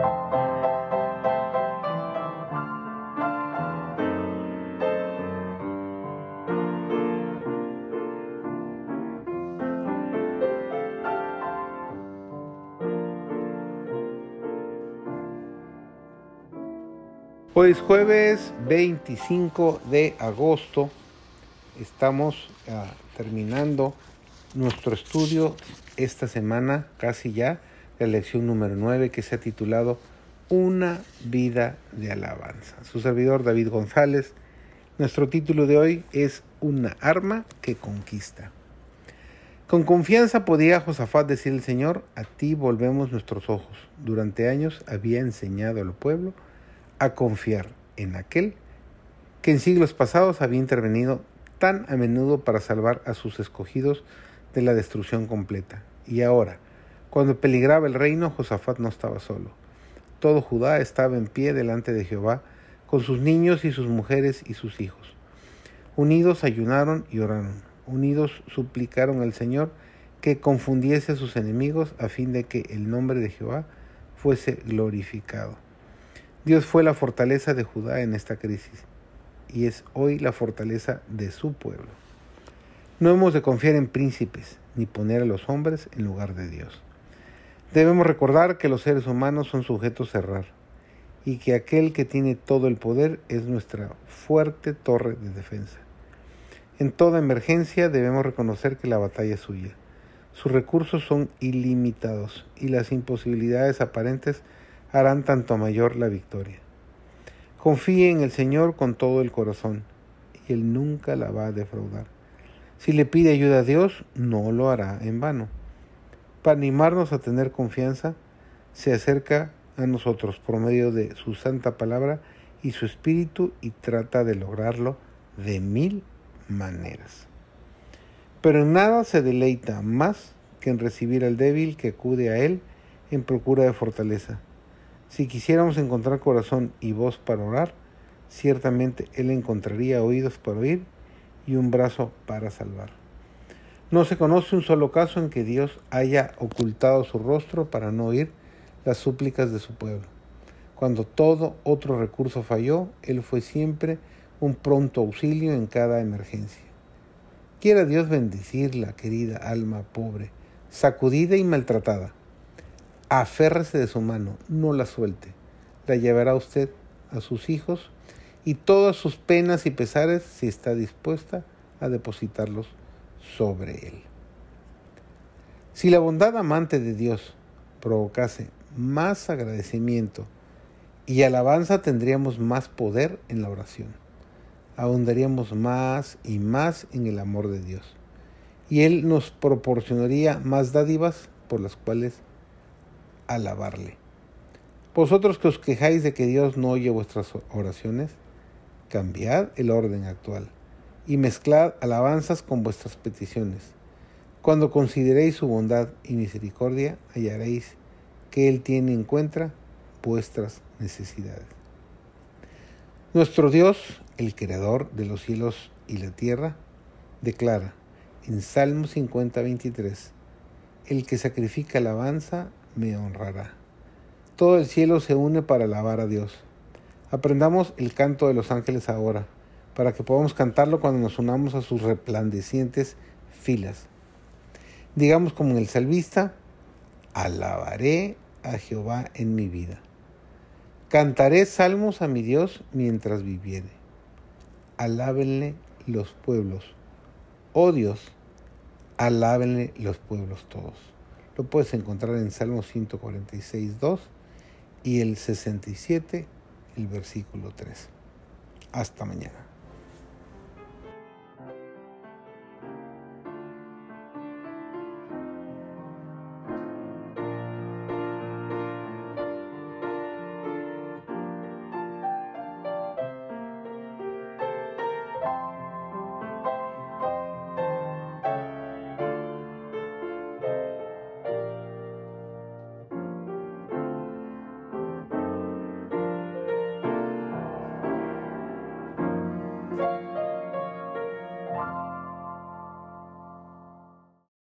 Hoy es jueves 25 de agosto. Estamos ah, terminando nuestro estudio esta semana, casi ya, la lección número 9 que se ha titulado Una vida de alabanza. Su servidor David González. Nuestro título de hoy es Una arma que conquista. Con confianza podía Josafat decir el Señor, a ti volvemos nuestros ojos. Durante años había enseñado al pueblo a confiar en aquel que en siglos pasados había intervenido tan a menudo para salvar a sus escogidos de la destrucción completa. Y ahora, cuando peligraba el reino, Josafat no estaba solo. Todo Judá estaba en pie delante de Jehová, con sus niños y sus mujeres y sus hijos. Unidos ayunaron y oraron. Unidos suplicaron al Señor que confundiese a sus enemigos a fin de que el nombre de Jehová fuese glorificado. Dios fue la fortaleza de Judá en esta crisis y es hoy la fortaleza de su pueblo. No hemos de confiar en príncipes ni poner a los hombres en lugar de Dios. Debemos recordar que los seres humanos son sujetos a errar y que aquel que tiene todo el poder es nuestra fuerte torre de defensa. En toda emergencia debemos reconocer que la batalla es suya. Sus recursos son ilimitados y las imposibilidades aparentes harán tanto mayor la victoria. Confíe en el Señor con todo el corazón y Él nunca la va a defraudar. Si le pide ayuda a Dios, no lo hará en vano. Para animarnos a tener confianza, se acerca a nosotros por medio de su santa palabra y su espíritu y trata de lograrlo de mil maneras. Pero en nada se deleita más que en recibir al débil que acude a Él en procura de fortaleza. Si quisiéramos encontrar corazón y voz para orar, ciertamente Él encontraría oídos para oír y un brazo para salvar. No se conoce un solo caso en que Dios haya ocultado su rostro para no oír las súplicas de su pueblo. Cuando todo otro recurso falló, Él fue siempre un pronto auxilio en cada emergencia. Quiera Dios bendecirla, querida alma pobre, sacudida y maltratada aférrese de su mano, no la suelte. La llevará usted a sus hijos y todas sus penas y pesares si está dispuesta a depositarlos sobre él. Si la bondad amante de Dios provocase más agradecimiento y alabanza, tendríamos más poder en la oración. Ahondaríamos más y más en el amor de Dios. Y Él nos proporcionaría más dádivas por las cuales alabarle. Vosotros que os quejáis de que Dios no oye vuestras oraciones, cambiad el orden actual y mezclad alabanzas con vuestras peticiones. Cuando consideréis su bondad y misericordia, hallaréis que Él tiene en cuenta vuestras necesidades. Nuestro Dios, el Creador de los cielos y la tierra, declara en Salmo 50, 23, el que sacrifica alabanza me honrará. Todo el cielo se une para alabar a Dios. Aprendamos el canto de los ángeles ahora, para que podamos cantarlo cuando nos unamos a sus resplandecientes filas. Digamos como en el salvista, alabaré a Jehová en mi vida. Cantaré salmos a mi Dios mientras viviere. Alábenle los pueblos. Oh Dios, alábenle los pueblos todos. Lo puedes encontrar en Salmo 146, 2 y el 67, el versículo 3. Hasta mañana.